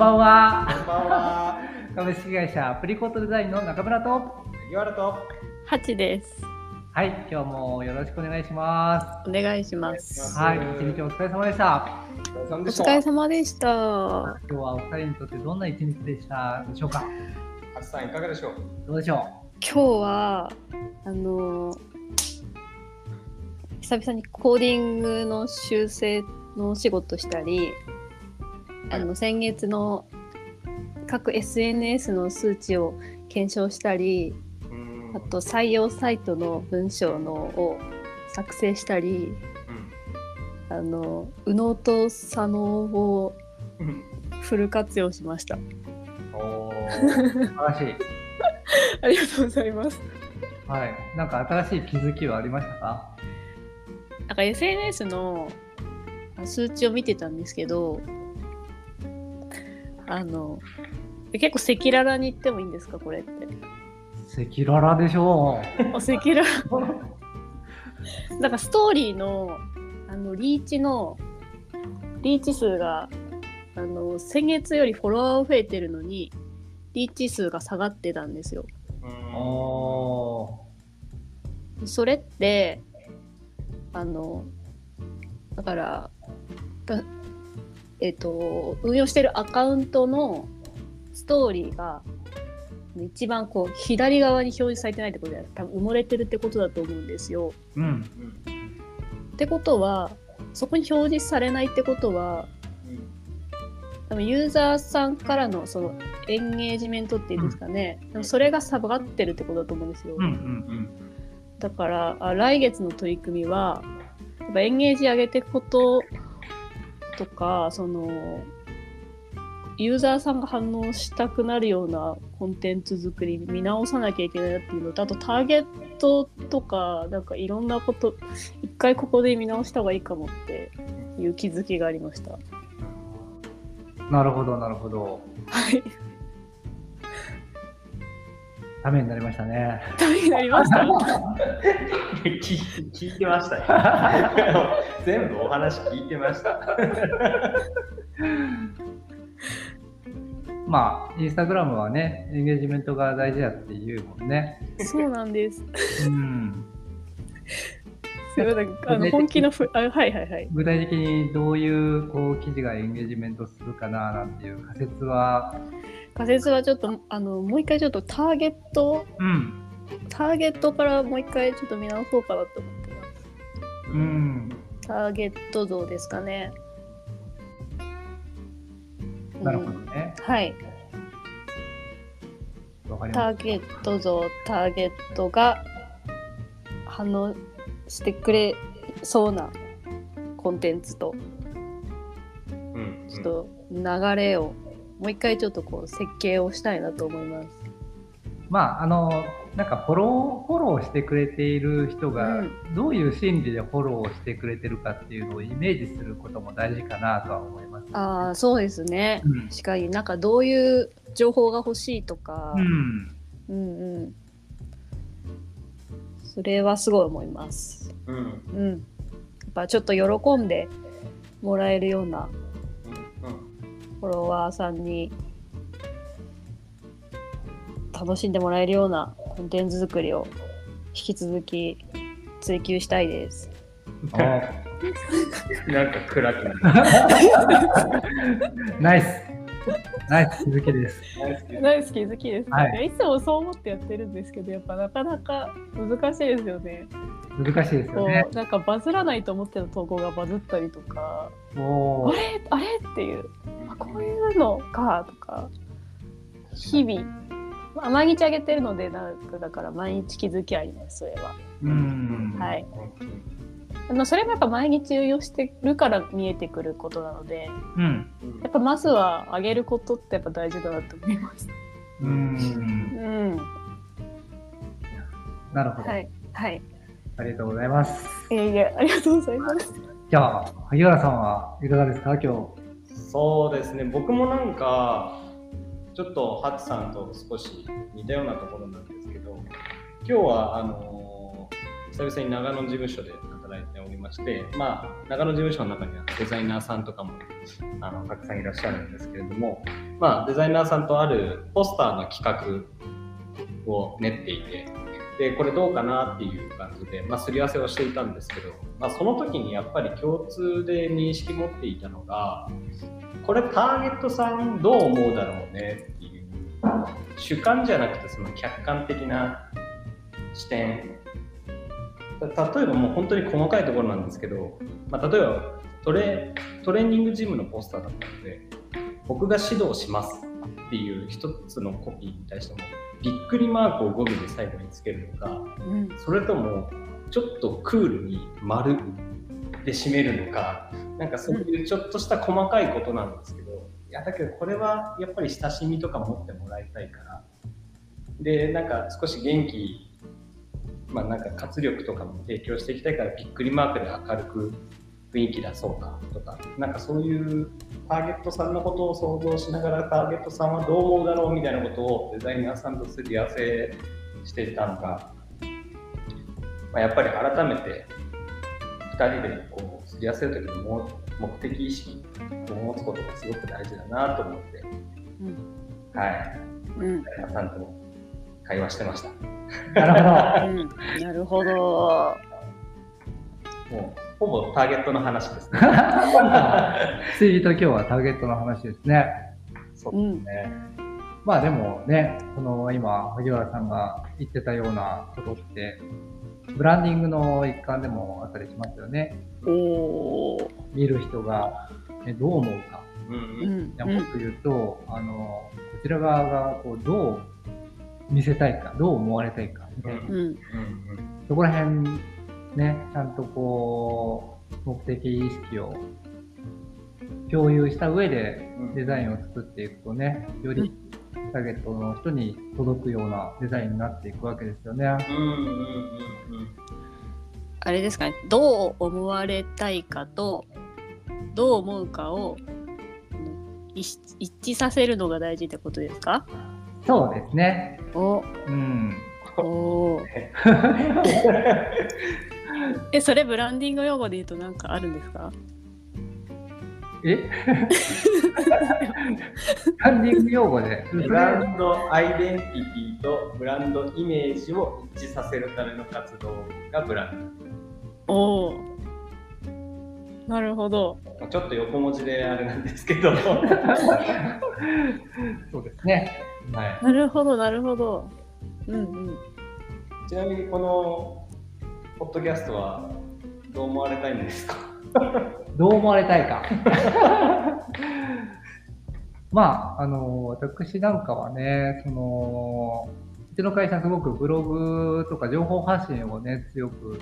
ばんは。こんばんは。株式会社プリコットデザインの中村と。杉原と。ハチです。はい、今日もよろしくお願いしまお願いします。す。はい、一日お疲れ様でした。おお疲れ様でした。疲れ様でした。今日はお二人にとってどんな一日でした？でしょうか？ハチさんいかがでしょう？どうでしょ今日はあの久々にコーディングの修正のお仕事したり、あの先月の各 SNS の数値を検証したり、あと採用サイトの文章のを作成したり、あの右脳と左脳をうん。フル活用しました。おーう。素晴らしい。ありがとうございます。はい、なんか新しい気づきはありましたか？なんか SNS の数値を見てたんですけど、あの、結構赤裸々に言ってもいいんですか、これって？赤裸々でしょあ赤裸々。なんかストーリーのあのリーチのリーチ数があの先月よりフォロワー増えてるのにリーチ数が下がってたんですよ。うう。んおそれってあのだからだえっ、と運用してるアカウントのストーリーが一番こう左側に表示されてないってことで多分埋もれてるってことだと思うんですよ。ー。うん。うんってことはそこに表示されないってことは多分ユーザーさんからのそのエンゲージメントっていうんですかね、でもそれが下がってるってことだと思うんですよ。うんうんうんだからあ来月の取り組みはやっぱエンゲージ上げていくこととかそのユーザーさんが反応したくなるようなコンテンツ作り見直さなきゃいけないなっていうのとあとターゲットとかなんかいろんなこと一回ここで見直した方がいいかもっていう気づきがありました。うん。なるほど、なるほど。はい。ためになりましたね。ためになりました。聞い聞いてましたよ。全部お話聞いてました。まあ、インスタグラムはね、エンゲージメントが大事だっていうもんね。そうなんです。うん。すごいあの本気のふあはいはいはい。具体的にどういうこう記事がエンゲージメントするかななんていう仮説は、仮説はちょっとあのもう一回ちょっとターゲットうん、ターゲットからもう一回ちょっと見直そうかなと思ってます。うん、ターゲット像ですかね。なるほどうんね。はい。ターゲット像、ターゲットが反応してくれそうなコンテンツと、うんちょっと流れをもう一回ちょっとこう設計をしたいなと思います。す。まあ、あの、なんかフォロー、フォローしてくれている人がうんどういう心理でフォローしてくれてるかっていうのをイメージすることも大事かなとは思います。ああ、そうですね。うん確かになんかどういう情報が欲しいとか、うん、うんうん。それはすごい思います。うんうんうん。やっぱちょっと喜んでもらえるようなフォロワーさんに楽しんでもらえるようなコンテンツ作りを引き続き追求したいです。おなんか暗くなる。ナイスナイス気づきです。大好き好きです、はい。いつもそう思ってやってるんですけどやっぱなかなか難しいですよね。難しいですよこね。うなんかバズらないと思ってた投稿がバズったりとかあれ？あれ？っていう。あこういうのか？とか。日々、まあ、毎日あげてるのでなんかだから毎日気づきありますそれは。うん。はいそれもやっぱ毎日運用してるから見えてくることなのでうん。やっぱまずは上げることってやっぱ大事だなと思います。うん。うん。なるほど。はい。はい。ありがとうございます。いえいえ、ありがとうございます。じゃあ、萩原さんはいかがですか、今日。そうですね、僕もなんか、ちょっとハツさんと少し似たようなところなんですけど、今日はあの久々に長野事務所で働いておりまして、まあ、長野事務所の中にはデザイナーさんとかもあのたくさんいらっしゃるんですけれども、まあ、デザイナーさんとあるポスターの企画を練っていて、でこれどうかなっていう感じで、まあ、すり合わせをしていたんですけど、まあ、その時にやっぱり共通で認識持っていたのがこれターゲットさんどう思うだろうねっていう主観じゃなくてその客観的な視点。例えばもう本当に細かいところなんですけど、まあ、例えばトレトレーニングジムのポスターだったので僕が指導します。っていう一つのコピーに対してもびっくりマークを語尾で最後につけるのかうん。それともちょっとクールに丸で締めるのかなんかそういうちょっとした細かいことなんですけど、いやだけどこれはやっぱり親しみとか持ってもらいたいからでなんか少し元気まあなんか活力とかも提供していきたいからびっくりマークで明るく雰囲気出そうかとかなんかそういうターゲットさんのことを想像しながらターゲットさんはどう思うだろうみたいなことをデザイナーさんとすり合わせしていたのが、まあ、やっぱり改めて2人でこうすり合わせる時にも目的意識を持つことがすごく大事だなと思って、うんはい、うんデザイナーさんと会話してました。なるほど。うんなるほど。もうほぼターゲットの話ですね。ついと今日はターゲットの話ですね。そううんですね。まあでもね、その今、萩原さんが言ってたようなことって、ブランディングの一環でもあったりしますよね。おお。見る人が、ね、どう思うか。うんもっと言うと、あの、こちら側がこうどう見せたいか、どう思われたいか、みたいな。うんうんそこら辺、ね、ちゃんとこう、目的意識を共有した上でうんデザインを作っていくとね、よりターゲットの人に届くようなデザインになっていくわけですよね。うんうんうんうんあれですかね。どう思われたいかとどう思うかをうん一一致させるのが大事ってことですか？そうですね。おうん。おー えそれブランディング用語で言うと何かあるんですか？え？ブランディング用語で？ブランドアイデンティティとブランドイメージを一致させるための活動がブランおお。なるほど。ド。ちょっと横文字であれなんですけど。そうですね。はい、なるほどなるほど。うんうん。ちなみにこのポッドキャストはどう思われたいんですか？どう思われたいか？まあ、あの、私なんかはね、その、うちの会社すごくブログとか情報発信をね、強く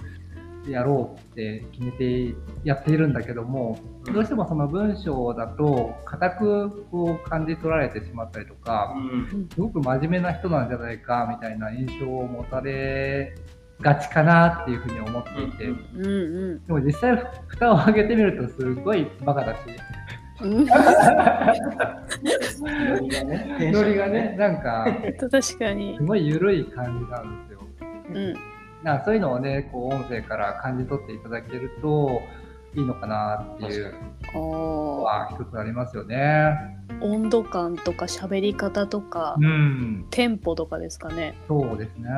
やろうって決めてやっているんだけども、どうしてもその文章だと固くこう感じ取られてしまったりとか、んすごく真面目な人なんじゃないかみたいな印象を持たれがちかなっていうふうに思っていて、うんうんうんでも実際蓋を開けてみるとすごいバカだし、うん。ノリがねノリがね、なんか確かにす。ごい緩い感じなんですよ。うん。なそういうのをね、こう音声から感じ取っていただけるといいのかなっていうのは一つありますよね。温度感とか喋り方とか、うん、テンポとかですかね。そうですね。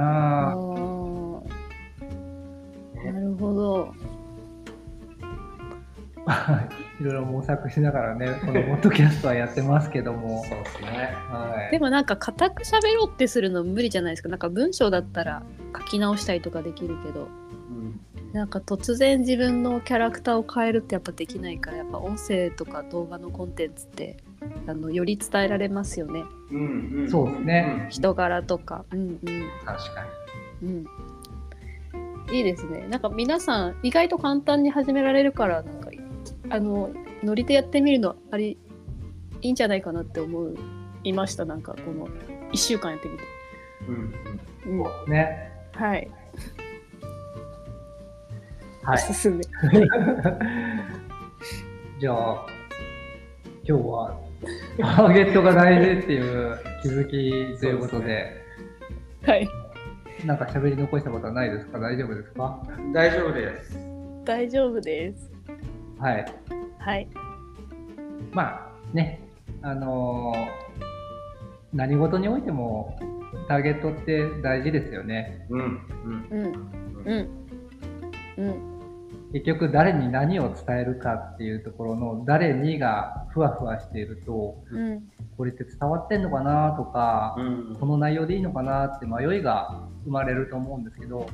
なるほど。いろいろ模索しながらね、このポッドキャストはやってますけども。そうですね。はいでもなんか固く喋ろうってするの無理じゃないですか。なんか文章だったら書き直したりとかできるけど、うんなんか突然自分のキャラクターを変えるってやっぱできないから、やっぱ音声とか動画のコンテンツってあのより伝えられますよね。うんうんそうですね人柄とか。うんうん。確かうん。いいですね。なんか皆さん意外と簡単に始められるから、なんかあのノリでやってみるのありいいんじゃないかなって思いました。なんかこの1週間やってみて。に。うんうんうん、ね。はい。はい。おすすめ。じゃあ、今日はターゲットが大事っていう気づきということで、はい。なんか喋り残したことはないですか？大丈夫ですか？大丈夫です。大丈夫です。はい。はい。まあね、あのー何事においてもターゲットって大事ですよね。うんうんうん。うん。うん。結局誰に何を伝えるかっていうところの誰にがふわふわしていると、うん。これって伝わってんのかなとか、うんこの内容でいいのかなって迷いが生まれると思うんですけど、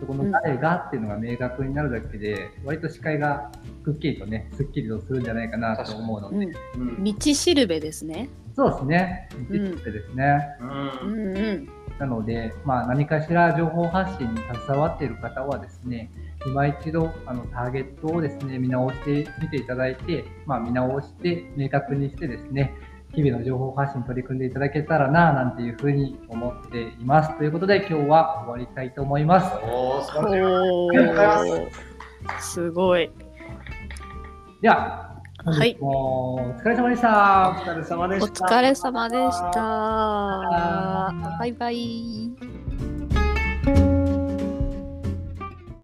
そこの誰がっていうのが明確になるだけで、割と視界がくっきりとね、すっきりとするんじゃないかなと思うので、うん。うん道しるべですね。そうですね、ん実ってですね。うんうんうん。なので、まあ、何かしら情報発信に携わっている方はですね、今一度あのターゲットをですね、見直してみていただいて、まあ、見直して明確にしてですね、日々の情報発信に取り組んでいただけたらな、なんていうふうに思っています。ということで、今日は終わりたいと思います。おーすごい。では、本はいお疲れ様でしおた。疲れ様でおした疲れ様でした。バイバイ。